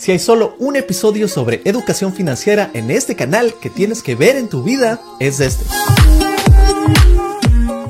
Si hay solo un episodio sobre educación financiera en este canal que tienes que ver en tu vida, es este.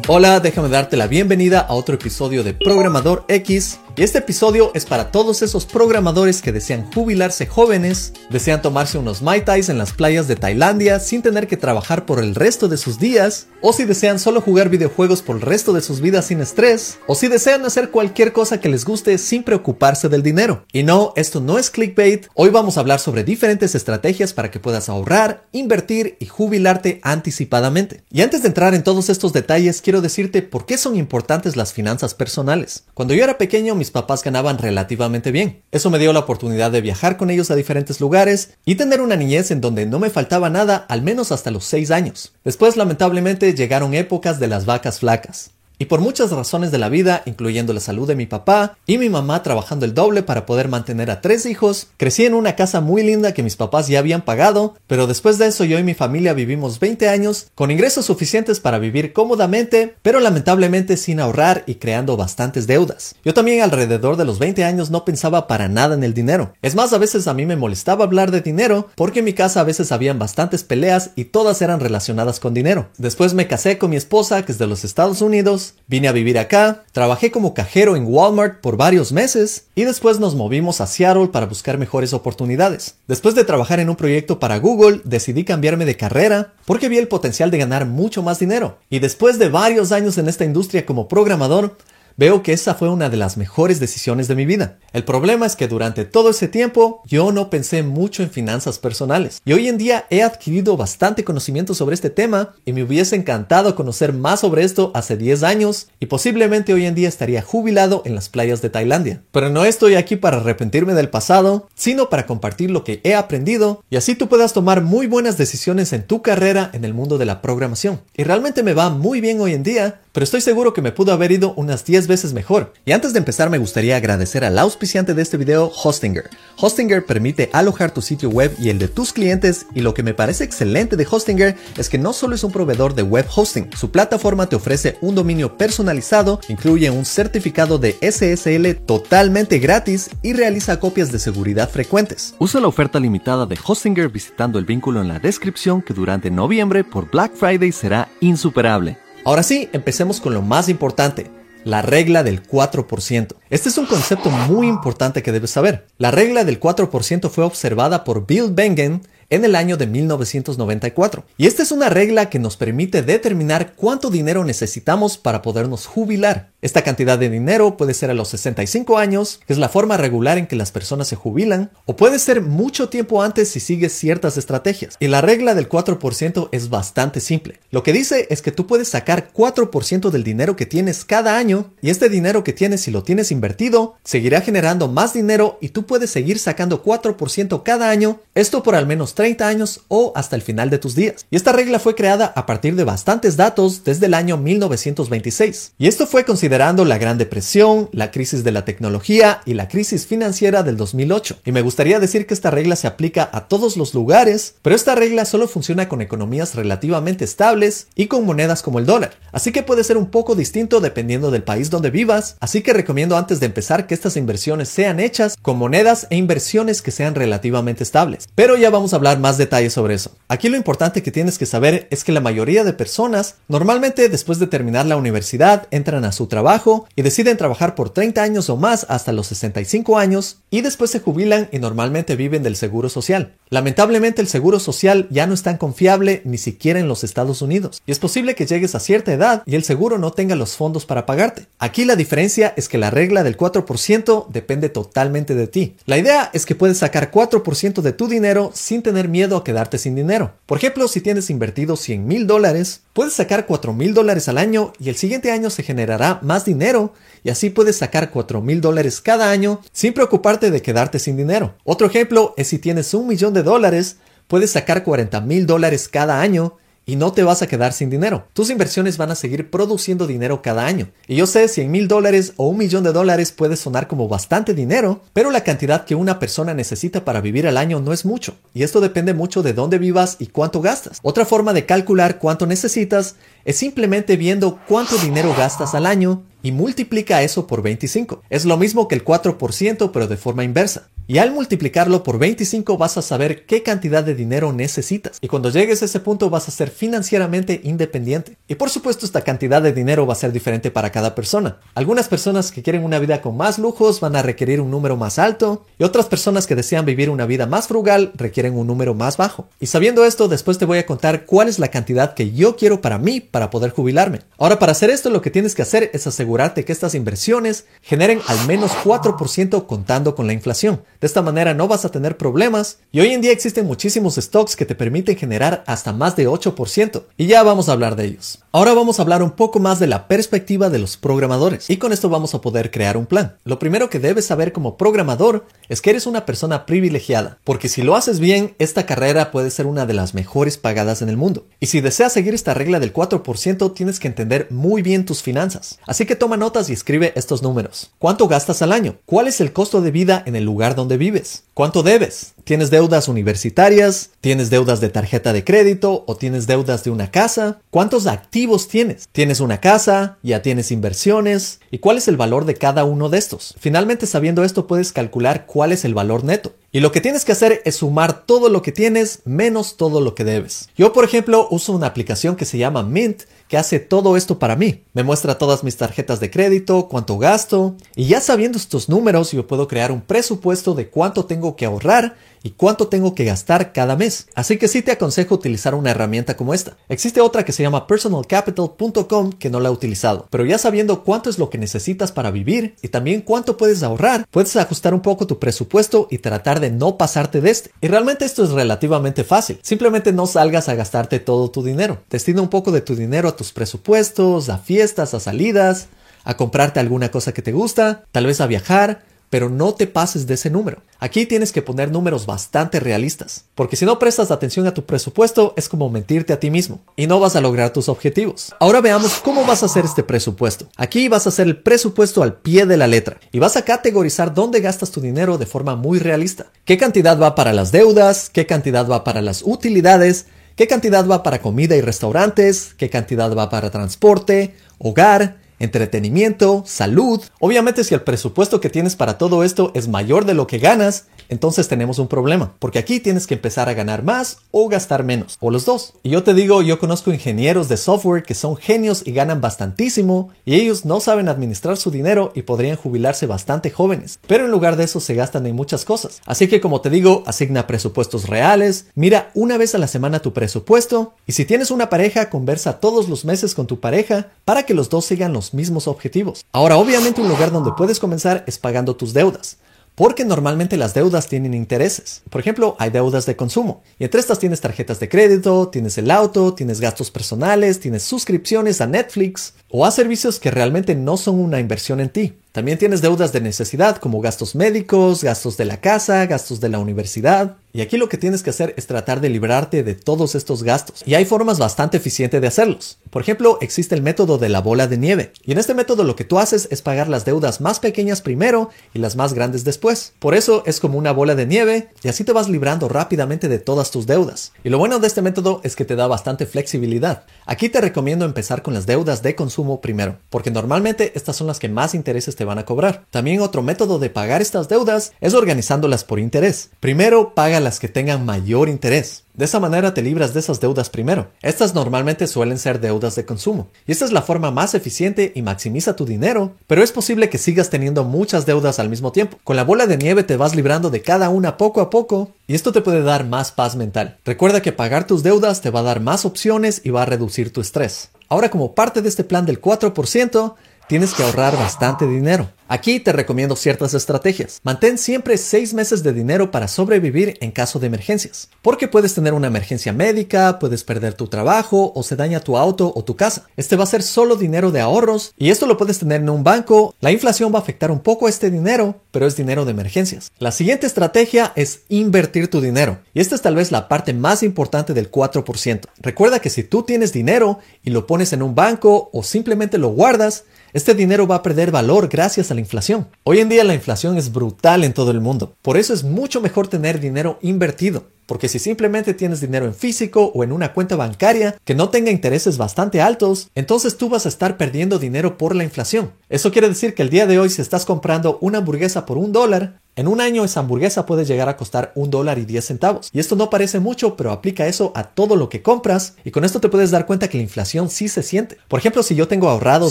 Hola, déjame darte la bienvenida a otro episodio de Programador X y este episodio es para todos esos programadores que desean jubilarse jóvenes, desean tomarse unos Mai Tais en las playas de Tailandia sin tener que trabajar por el resto de sus días, o si desean solo jugar videojuegos por el resto de sus vidas sin estrés, o si desean hacer cualquier cosa que les guste sin preocuparse del dinero. Y no, esto no es clickbait, hoy vamos a hablar sobre diferentes estrategias para que puedas ahorrar, invertir y jubilarte anticipadamente. Y antes de entrar en todos estos detalles, quiero decirte por qué son importantes las finanzas personales. Cuando yo era pequeño, mis papás ganaban relativamente bien. Eso me dio la oportunidad de viajar con ellos a diferentes lugares y tener una niñez en donde no me faltaba nada al menos hasta los 6 años. Después lamentablemente llegaron épocas de las vacas flacas. Y por muchas razones de la vida, incluyendo la salud de mi papá y mi mamá trabajando el doble para poder mantener a tres hijos, crecí en una casa muy linda que mis papás ya habían pagado, pero después de eso yo y mi familia vivimos 20 años con ingresos suficientes para vivir cómodamente, pero lamentablemente sin ahorrar y creando bastantes deudas. Yo también alrededor de los 20 años no pensaba para nada en el dinero. Es más, a veces a mí me molestaba hablar de dinero porque en mi casa a veces habían bastantes peleas y todas eran relacionadas con dinero. Después me casé con mi esposa que es de los Estados Unidos vine a vivir acá, trabajé como cajero en Walmart por varios meses y después nos movimos a Seattle para buscar mejores oportunidades. Después de trabajar en un proyecto para Google, decidí cambiarme de carrera porque vi el potencial de ganar mucho más dinero. Y después de varios años en esta industria como programador, veo que esa fue una de las mejores decisiones de mi vida. El problema es que durante todo ese tiempo yo no pensé mucho en finanzas personales y hoy en día he adquirido bastante conocimiento sobre este tema y me hubiese encantado conocer más sobre esto hace 10 años y posiblemente hoy en día estaría jubilado en las playas de Tailandia. Pero no estoy aquí para arrepentirme del pasado, sino para compartir lo que he aprendido y así tú puedas tomar muy buenas decisiones en tu carrera en el mundo de la programación. Y realmente me va muy bien hoy en día, pero estoy seguro que me pudo haber ido unas 10 veces mejor. Y antes de empezar me gustaría agradecer al auspiciante de este video, Hostinger. Hostinger permite alojar tu sitio web y el de tus clientes y lo que me parece excelente de Hostinger es que no solo es un proveedor de web hosting, su plataforma te ofrece un dominio personalizado, incluye un certificado de SSL totalmente gratis y realiza copias de seguridad frecuentes. Usa la oferta limitada de Hostinger visitando el vínculo en la descripción que durante noviembre por Black Friday será insuperable. Ahora sí, empecemos con lo más importante, la regla del 4%. Este es un concepto muy importante que debes saber. La regla del 4% fue observada por Bill Bengen en el año de 1994. Y esta es una regla que nos permite determinar cuánto dinero necesitamos para podernos jubilar. Esta cantidad de dinero puede ser a los 65 años, que es la forma regular en que las personas se jubilan, o puede ser mucho tiempo antes si sigues ciertas estrategias. Y la regla del 4% es bastante simple. Lo que dice es que tú puedes sacar 4% del dinero que tienes cada año, y este dinero que tienes si lo tienes invertido, seguirá generando más dinero y tú puedes seguir sacando 4% cada año, esto por al menos 30 años o hasta el final de tus días. Y esta regla fue creada a partir de bastantes datos desde el año 1926. Y esto fue considerando la Gran Depresión, la crisis de la tecnología y la crisis financiera del 2008. Y me gustaría decir que esta regla se aplica a todos los lugares, pero esta regla solo funciona con economías relativamente estables y con monedas como el dólar. Así que puede ser un poco distinto dependiendo del país donde vivas, así que recomiendo antes de empezar que estas inversiones sean hechas con monedas e inversiones que sean relativamente estables. Pero ya vamos a hablar más detalles sobre eso. Aquí lo importante que tienes que saber es que la mayoría de personas normalmente después de terminar la universidad entran a su trabajo y deciden trabajar por 30 años o más hasta los 65 años y después se jubilan y normalmente viven del seguro social. Lamentablemente el seguro social ya no es tan confiable ni siquiera en los Estados Unidos y es posible que llegues a cierta edad y el seguro no tenga los fondos para pagarte. Aquí la diferencia es que la regla del 4% depende totalmente de ti. La idea es que puedes sacar 4% de tu dinero sin tener miedo a quedarte sin dinero. Por ejemplo, si tienes invertido 100 mil dólares, puedes sacar 4 mil dólares al año y el siguiente año se generará más dinero y así puedes sacar 4 mil dólares cada año sin preocuparte de quedarte sin dinero. Otro ejemplo es si tienes un millón de dólares, puedes sacar 40 mil dólares cada año y no te vas a quedar sin dinero. Tus inversiones van a seguir produciendo dinero cada año. Y yo sé, 100 mil dólares o un millón de dólares puede sonar como bastante dinero, pero la cantidad que una persona necesita para vivir al año no es mucho. Y esto depende mucho de dónde vivas y cuánto gastas. Otra forma de calcular cuánto necesitas es simplemente viendo cuánto dinero gastas al año y multiplica eso por 25. Es lo mismo que el 4% pero de forma inversa. Y al multiplicarlo por 25 vas a saber qué cantidad de dinero necesitas. Y cuando llegues a ese punto vas a ser financieramente independiente. Y por supuesto esta cantidad de dinero va a ser diferente para cada persona. Algunas personas que quieren una vida con más lujos van a requerir un número más alto y otras personas que desean vivir una vida más frugal requieren un número más bajo. Y sabiendo esto, después te voy a contar cuál es la cantidad que yo quiero para mí para poder jubilarme. Ahora para hacer esto lo que tienes que hacer es asegurarte que estas inversiones generen al menos 4% contando con la inflación. De esta manera no vas a tener problemas y hoy en día existen muchísimos stocks que te permiten generar hasta más de 8% y ya vamos a hablar de ellos. Ahora vamos a hablar un poco más de la perspectiva de los programadores y con esto vamos a poder crear un plan. Lo primero que debes saber como programador es que eres una persona privilegiada, porque si lo haces bien, esta carrera puede ser una de las mejores pagadas en el mundo. Y si deseas seguir esta regla del 4%, tienes que entender muy bien tus finanzas. Así que toma notas y escribe estos números. ¿Cuánto gastas al año? ¿Cuál es el costo de vida en el lugar donde vives? ¿Cuánto debes? ¿Tienes deudas universitarias? ¿Tienes deudas de tarjeta de crédito? ¿O tienes deudas de una casa? ¿Cuántos activos tienes? ¿Tienes una casa? ¿Ya tienes inversiones? ¿Y cuál es el valor de cada uno de estos? Finalmente, sabiendo esto, puedes calcular cuál es el valor neto. Y lo que tienes que hacer es sumar todo lo que tienes menos todo lo que debes. Yo, por ejemplo, uso una aplicación que se llama Mint que hace todo esto para mí. Me muestra todas mis tarjetas de crédito, cuánto gasto, y ya sabiendo estos números yo puedo crear un presupuesto de cuánto tengo que ahorrar y cuánto tengo que gastar cada mes. Así que sí te aconsejo utilizar una herramienta como esta. Existe otra que se llama personalcapital.com que no la he utilizado, pero ya sabiendo cuánto es lo que necesitas para vivir y también cuánto puedes ahorrar, puedes ajustar un poco tu presupuesto y tratar de no pasarte de este. Y realmente esto es relativamente fácil. Simplemente no salgas a gastarte todo tu dinero. Destina un poco de tu dinero a tus presupuestos, a fiestas, a salidas, a comprarte alguna cosa que te gusta, tal vez a viajar, pero no te pases de ese número. Aquí tienes que poner números bastante realistas, porque si no prestas atención a tu presupuesto es como mentirte a ti mismo y no vas a lograr tus objetivos. Ahora veamos cómo vas a hacer este presupuesto. Aquí vas a hacer el presupuesto al pie de la letra y vas a categorizar dónde gastas tu dinero de forma muy realista. ¿Qué cantidad va para las deudas? ¿Qué cantidad va para las utilidades? ¿Qué cantidad va para comida y restaurantes? ¿Qué cantidad va para transporte, hogar? Entretenimiento, salud. Obviamente si el presupuesto que tienes para todo esto es mayor de lo que ganas, entonces tenemos un problema, porque aquí tienes que empezar a ganar más o gastar menos, o los dos. Y yo te digo, yo conozco ingenieros de software que son genios y ganan bastantísimo, y ellos no saben administrar su dinero y podrían jubilarse bastante jóvenes, pero en lugar de eso se gastan en muchas cosas. Así que como te digo, asigna presupuestos reales, mira una vez a la semana tu presupuesto, y si tienes una pareja, conversa todos los meses con tu pareja para que los dos sigan los mismos objetivos. Ahora, obviamente un lugar donde puedes comenzar es pagando tus deudas porque normalmente las deudas tienen intereses. Por ejemplo, hay deudas de consumo y entre estas tienes tarjetas de crédito, tienes el auto, tienes gastos personales, tienes suscripciones a Netflix o a servicios que realmente no son una inversión en ti. También tienes deudas de necesidad como gastos médicos, gastos de la casa, gastos de la universidad. Y aquí lo que tienes que hacer es tratar de librarte de todos estos gastos. Y hay formas bastante eficientes de hacerlos. Por ejemplo, existe el método de la bola de nieve. Y en este método lo que tú haces es pagar las deudas más pequeñas primero y las más grandes después. Por eso es como una bola de nieve y así te vas librando rápidamente de todas tus deudas. Y lo bueno de este método es que te da bastante flexibilidad. Aquí te recomiendo empezar con las deudas de consumo primero, porque normalmente estas son las que más intereses te van a cobrar. También otro método de pagar estas deudas es organizándolas por interés. Primero paga las que tengan mayor interés. De esa manera te libras de esas deudas primero. Estas normalmente suelen ser deudas de consumo. Y esta es la forma más eficiente y maximiza tu dinero, pero es posible que sigas teniendo muchas deudas al mismo tiempo. Con la bola de nieve te vas librando de cada una poco a poco y esto te puede dar más paz mental. Recuerda que pagar tus deudas te va a dar más opciones y va a reducir tu estrés. Ahora como parte de este plan del 4%, tienes que ahorrar bastante dinero. Aquí te recomiendo ciertas estrategias. Mantén siempre 6 meses de dinero para sobrevivir en caso de emergencias. Porque puedes tener una emergencia médica, puedes perder tu trabajo o se daña tu auto o tu casa. Este va a ser solo dinero de ahorros y esto lo puedes tener en un banco. La inflación va a afectar un poco este dinero, pero es dinero de emergencias. La siguiente estrategia es invertir tu dinero. Y esta es tal vez la parte más importante del 4%. Recuerda que si tú tienes dinero y lo pones en un banco o simplemente lo guardas, este dinero va a perder valor gracias a la inflación. Hoy en día la inflación es brutal en todo el mundo. Por eso es mucho mejor tener dinero invertido. Porque si simplemente tienes dinero en físico o en una cuenta bancaria que no tenga intereses bastante altos, entonces tú vas a estar perdiendo dinero por la inflación. Eso quiere decir que el día de hoy si estás comprando una hamburguesa por un dólar, En un año esa hamburguesa puede llegar a costar un dólar y 10 centavos. Y esto no parece mucho, pero aplica eso a todo lo que compras. Y con esto te puedes dar cuenta que la inflación sí se siente. Por ejemplo, si yo tengo ahorrado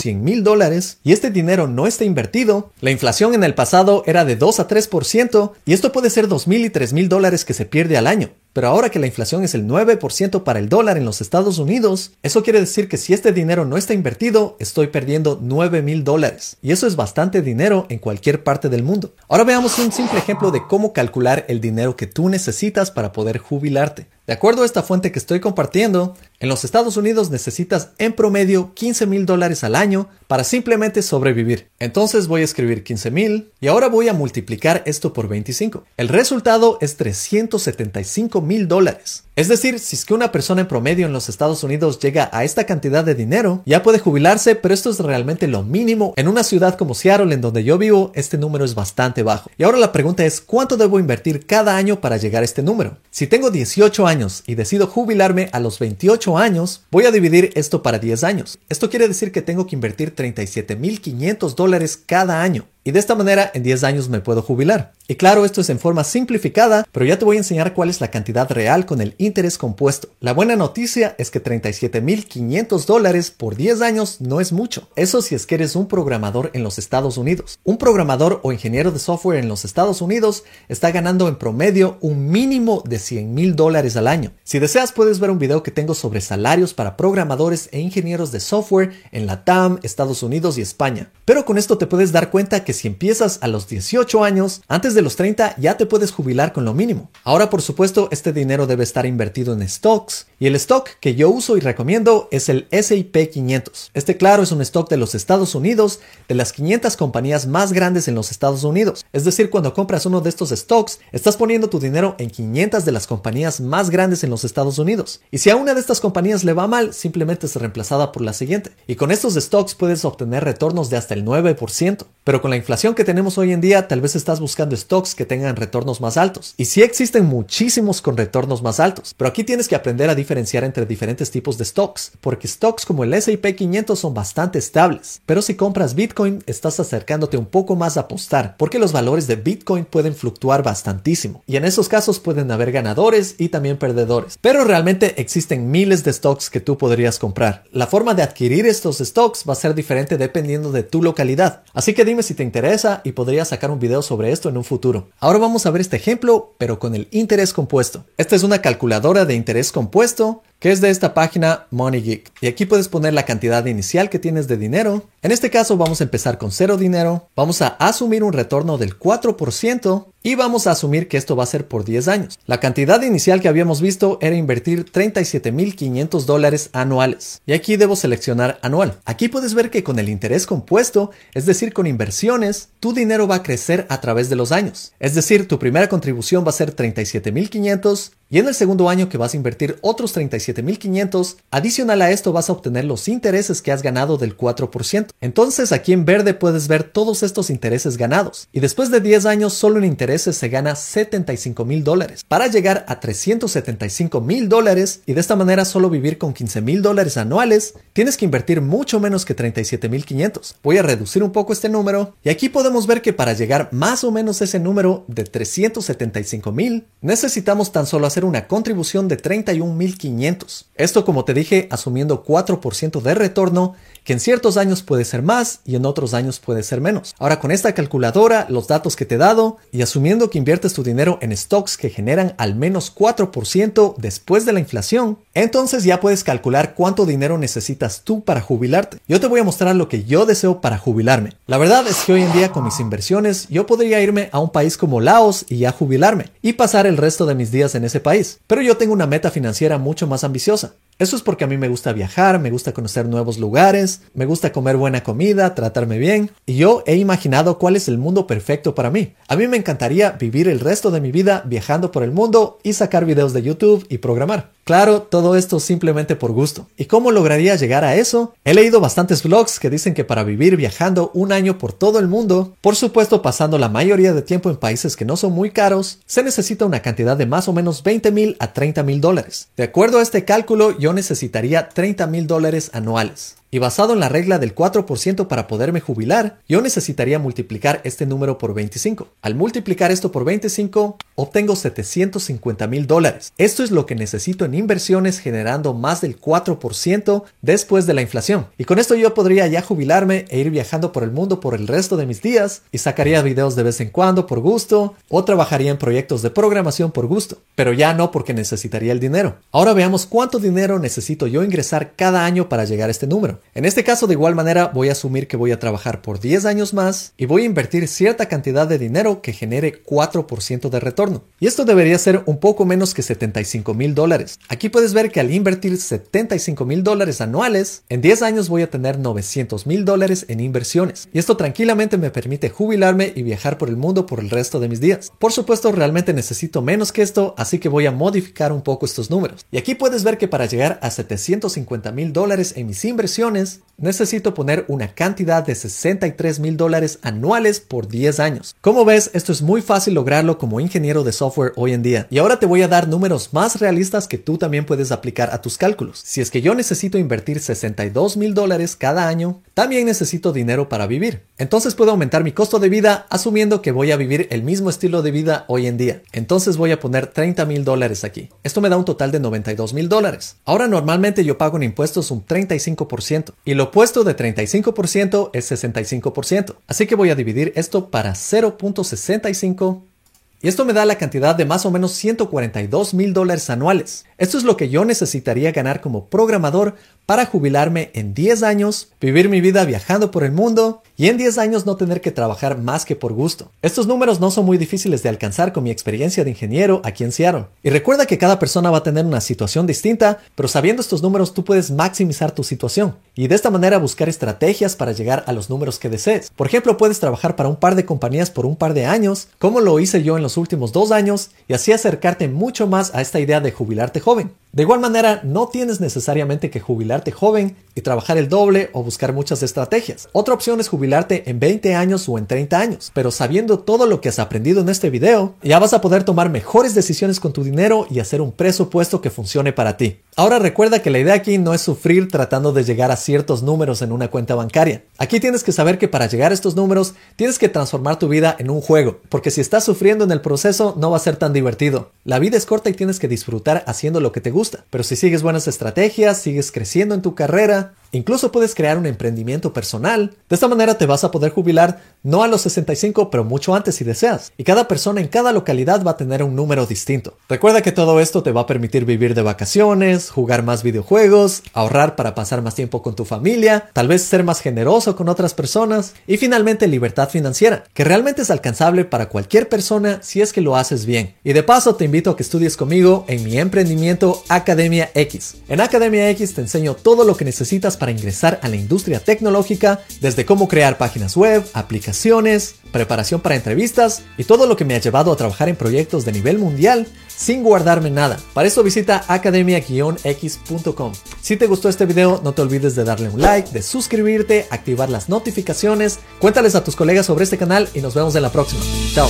100 mil dólares y este dinero no está invertido, la inflación en el pasado era de 2 a 3% y esto puede ser 2 mil y 3 mil dólares que se pierde al año. Pero ahora que la inflación es el 9% para el dólar en los Estados Unidos, eso quiere decir que si este dinero no está invertido, estoy perdiendo 9 mil dólares. Y eso es bastante dinero en cualquier parte del mundo. Ahora veamos un simple ejemplo de cómo calcular el dinero que tú necesitas para poder jubilarte. De acuerdo a esta fuente que estoy compartiendo, en los Estados Unidos necesitas en promedio 15 mil dólares al año para simplemente sobrevivir. Entonces voy a escribir 15 mil y ahora voy a multiplicar esto por 25. El resultado es 375 mil dólares. Es decir, si es que una persona en promedio en los Estados Unidos llega a esta cantidad de dinero, ya puede jubilarse, pero esto es realmente lo mínimo. En una ciudad como Seattle, en donde yo vivo, este número es bastante bajo. Y ahora la pregunta es, ¿cuánto debo invertir cada año para llegar a este número? Si tengo 18 años y decido jubilarme a los 28 años, voy a dividir esto para 10 años. Esto quiere decir que tengo que invertir 37.500 dólares cada año. Y de esta manera en 10 años me puedo jubilar. Y claro, esto es en forma simplificada, pero ya te voy a enseñar cuál es la cantidad real con el interés compuesto. La buena noticia es que 37.500 dólares por 10 años no es mucho. Eso si es que eres un programador en los Estados Unidos. Un programador o ingeniero de software en los Estados Unidos está ganando en promedio un mínimo de 100 mil dólares al año. Si deseas puedes ver un video que tengo sobre salarios para programadores e ingenieros de software en la TAM, Estados Unidos y España. Pero con esto te puedes dar cuenta que si empiezas a los 18 años, antes de los 30 ya te puedes jubilar con lo mínimo. Ahora, por supuesto, este dinero debe estar invertido en stocks y el stock que yo uso y recomiendo es el SIP 500. Este, claro, es un stock de los Estados Unidos, de las 500 compañías más grandes en los Estados Unidos. Es decir, cuando compras uno de estos stocks, estás poniendo tu dinero en 500 de las compañías más grandes en los Estados Unidos. Y si a una de estas compañías le va mal, simplemente es reemplazada por la siguiente. Y con estos stocks puedes obtener retornos de hasta el 9%. Pero con la inflación que tenemos hoy en día, tal vez estás buscando stocks que tengan retornos más altos. Y sí existen muchísimos con retornos más altos, pero aquí tienes que aprender a diferenciar entre diferentes tipos de stocks, porque stocks como el S&P 500 son bastante estables. Pero si compras Bitcoin, estás acercándote un poco más a apostar, porque los valores de Bitcoin pueden fluctuar bastantísimo. Y en esos casos pueden haber ganadores y también perdedores. Pero realmente existen miles de stocks que tú podrías comprar. La forma de adquirir estos stocks va a ser diferente dependiendo de tu localidad. Así que dime si te interesa y podría sacar un video sobre esto en un futuro. Ahora vamos a ver este ejemplo, pero con el interés compuesto. Esta es una calculadora de interés compuesto que es de esta página MoneyGeek. Y aquí puedes poner la cantidad inicial que tienes de dinero. En este caso vamos a empezar con cero dinero. Vamos a asumir un retorno del 4% y vamos a asumir que esto va a ser por 10 años. La cantidad inicial que habíamos visto era invertir 37.500 dólares anuales. Y aquí debo seleccionar anual. Aquí puedes ver que con el interés compuesto, es decir, con inversiones, tu dinero va a crecer a través de los años. Es decir, tu primera contribución va a ser 37.500 y en el segundo año que vas a invertir otros 37.500, adicional a esto vas a obtener los intereses que has ganado del 4%. Entonces aquí en verde puedes ver todos estos intereses ganados. Y después de 10 años solo en intereses se gana 75 mil dólares para llegar a 375 mil dólares y de esta manera solo vivir con 15 mil dólares anuales tienes que invertir mucho menos que 37.500. Voy a reducir un poco este número y aquí podemos ver que para llegar más o menos a ese número de 375 mil necesitamos tan solo hacer una contribución de 31.500. Esto como te dije asumiendo 4% de retorno que en ciertos años puede ser más y en otros años puede ser menos. Ahora con esta calculadora, los datos que te he dado y asumiendo que inviertes tu dinero en stocks que generan al menos 4% después de la inflación, entonces ya puedes calcular cuánto dinero necesitas tú para jubilarte. Yo te voy a mostrar lo que yo deseo para jubilarme. La verdad es que hoy en día con mis inversiones yo podría irme a un país como Laos y ya jubilarme y pasar el resto de mis días en ese país. Pero yo tengo una meta financiera mucho más ambiciosa. Eso es porque a mí me gusta viajar, me gusta conocer nuevos lugares, me gusta comer buena comida, tratarme bien, y yo he imaginado cuál es el mundo perfecto para mí. A mí me encantaría vivir el resto de mi vida viajando por el mundo y sacar videos de YouTube y programar. Claro, todo esto simplemente por gusto. ¿Y cómo lograría llegar a eso? He leído bastantes blogs que dicen que para vivir viajando un año por todo el mundo, por supuesto pasando la mayoría de tiempo en países que no son muy caros, se necesita una cantidad de más o menos 20 mil a 30 mil dólares. De acuerdo a este cálculo, yo necesitaría 30 mil dólares anuales. Y basado en la regla del 4% para poderme jubilar, yo necesitaría multiplicar este número por 25. Al multiplicar esto por 25, obtengo 750 mil dólares. Esto es lo que necesito en inversiones generando más del 4% después de la inflación. Y con esto yo podría ya jubilarme e ir viajando por el mundo por el resto de mis días y sacaría videos de vez en cuando por gusto o trabajaría en proyectos de programación por gusto. Pero ya no porque necesitaría el dinero. Ahora veamos cuánto dinero necesito yo ingresar cada año para llegar a este número. En este caso de igual manera voy a asumir que voy a trabajar por 10 años más y voy a invertir cierta cantidad de dinero que genere 4% de retorno. Y esto debería ser un poco menos que 75 mil dólares. Aquí puedes ver que al invertir 75 mil dólares anuales, en 10 años voy a tener 900 mil dólares en inversiones. Y esto tranquilamente me permite jubilarme y viajar por el mundo por el resto de mis días. Por supuesto, realmente necesito menos que esto, así que voy a modificar un poco estos números. Y aquí puedes ver que para llegar a 750 mil dólares en mis inversiones, necesito poner una cantidad de 63 mil dólares anuales por 10 años. Como ves, esto es muy fácil lograrlo como ingeniero de software hoy en día. Y ahora te voy a dar números más realistas que tú también puedes aplicar a tus cálculos. Si es que yo necesito invertir 62 mil dólares cada año, también necesito dinero para vivir. Entonces puedo aumentar mi costo de vida asumiendo que voy a vivir el mismo estilo de vida hoy en día. Entonces voy a poner 30 mil dólares aquí. Esto me da un total de 92 mil dólares. Ahora normalmente yo pago en impuestos un 35% y lo opuesto de 35% es 65%. Así que voy a dividir esto para 0.65 y esto me da la cantidad de más o menos 142 mil dólares anuales. Esto es lo que yo necesitaría ganar como programador para jubilarme en 10 años, vivir mi vida viajando por el mundo y en 10 años no tener que trabajar más que por gusto. Estos números no son muy difíciles de alcanzar con mi experiencia de ingeniero aquí en Seattle. Y recuerda que cada persona va a tener una situación distinta, pero sabiendo estos números tú puedes maximizar tu situación y de esta manera buscar estrategias para llegar a los números que desees. Por ejemplo, puedes trabajar para un par de compañías por un par de años, como lo hice yo en los últimos dos años, y así acercarte mucho más a esta idea de jubilarte joven. De igual manera, no tienes necesariamente que jubilarte joven y trabajar el doble o buscar muchas estrategias. Otra opción es jubilarte en 20 años o en 30 años, pero sabiendo todo lo que has aprendido en este video, ya vas a poder tomar mejores decisiones con tu dinero y hacer un presupuesto que funcione para ti. Ahora recuerda que la idea aquí no es sufrir tratando de llegar a ciertos números en una cuenta bancaria. Aquí tienes que saber que para llegar a estos números tienes que transformar tu vida en un juego, porque si estás sufriendo en el proceso no va a ser tan divertido. La vida es corta y tienes que disfrutar haciendo lo que te pero si sigues buenas estrategias, sigues creciendo en tu carrera, Incluso puedes crear un emprendimiento personal. De esta manera te vas a poder jubilar no a los 65, pero mucho antes si deseas. Y cada persona en cada localidad va a tener un número distinto. Recuerda que todo esto te va a permitir vivir de vacaciones, jugar más videojuegos, ahorrar para pasar más tiempo con tu familia, tal vez ser más generoso con otras personas y finalmente libertad financiera, que realmente es alcanzable para cualquier persona si es que lo haces bien. Y de paso te invito a que estudies conmigo en mi emprendimiento Academia X. En Academia X te enseño todo lo que necesitas para ingresar a la industria tecnológica, desde cómo crear páginas web, aplicaciones, preparación para entrevistas y todo lo que me ha llevado a trabajar en proyectos de nivel mundial sin guardarme nada. Para eso visita academia-x.com. Si te gustó este video, no te olvides de darle un like, de suscribirte, activar las notificaciones, cuéntales a tus colegas sobre este canal y nos vemos en la próxima. Chao.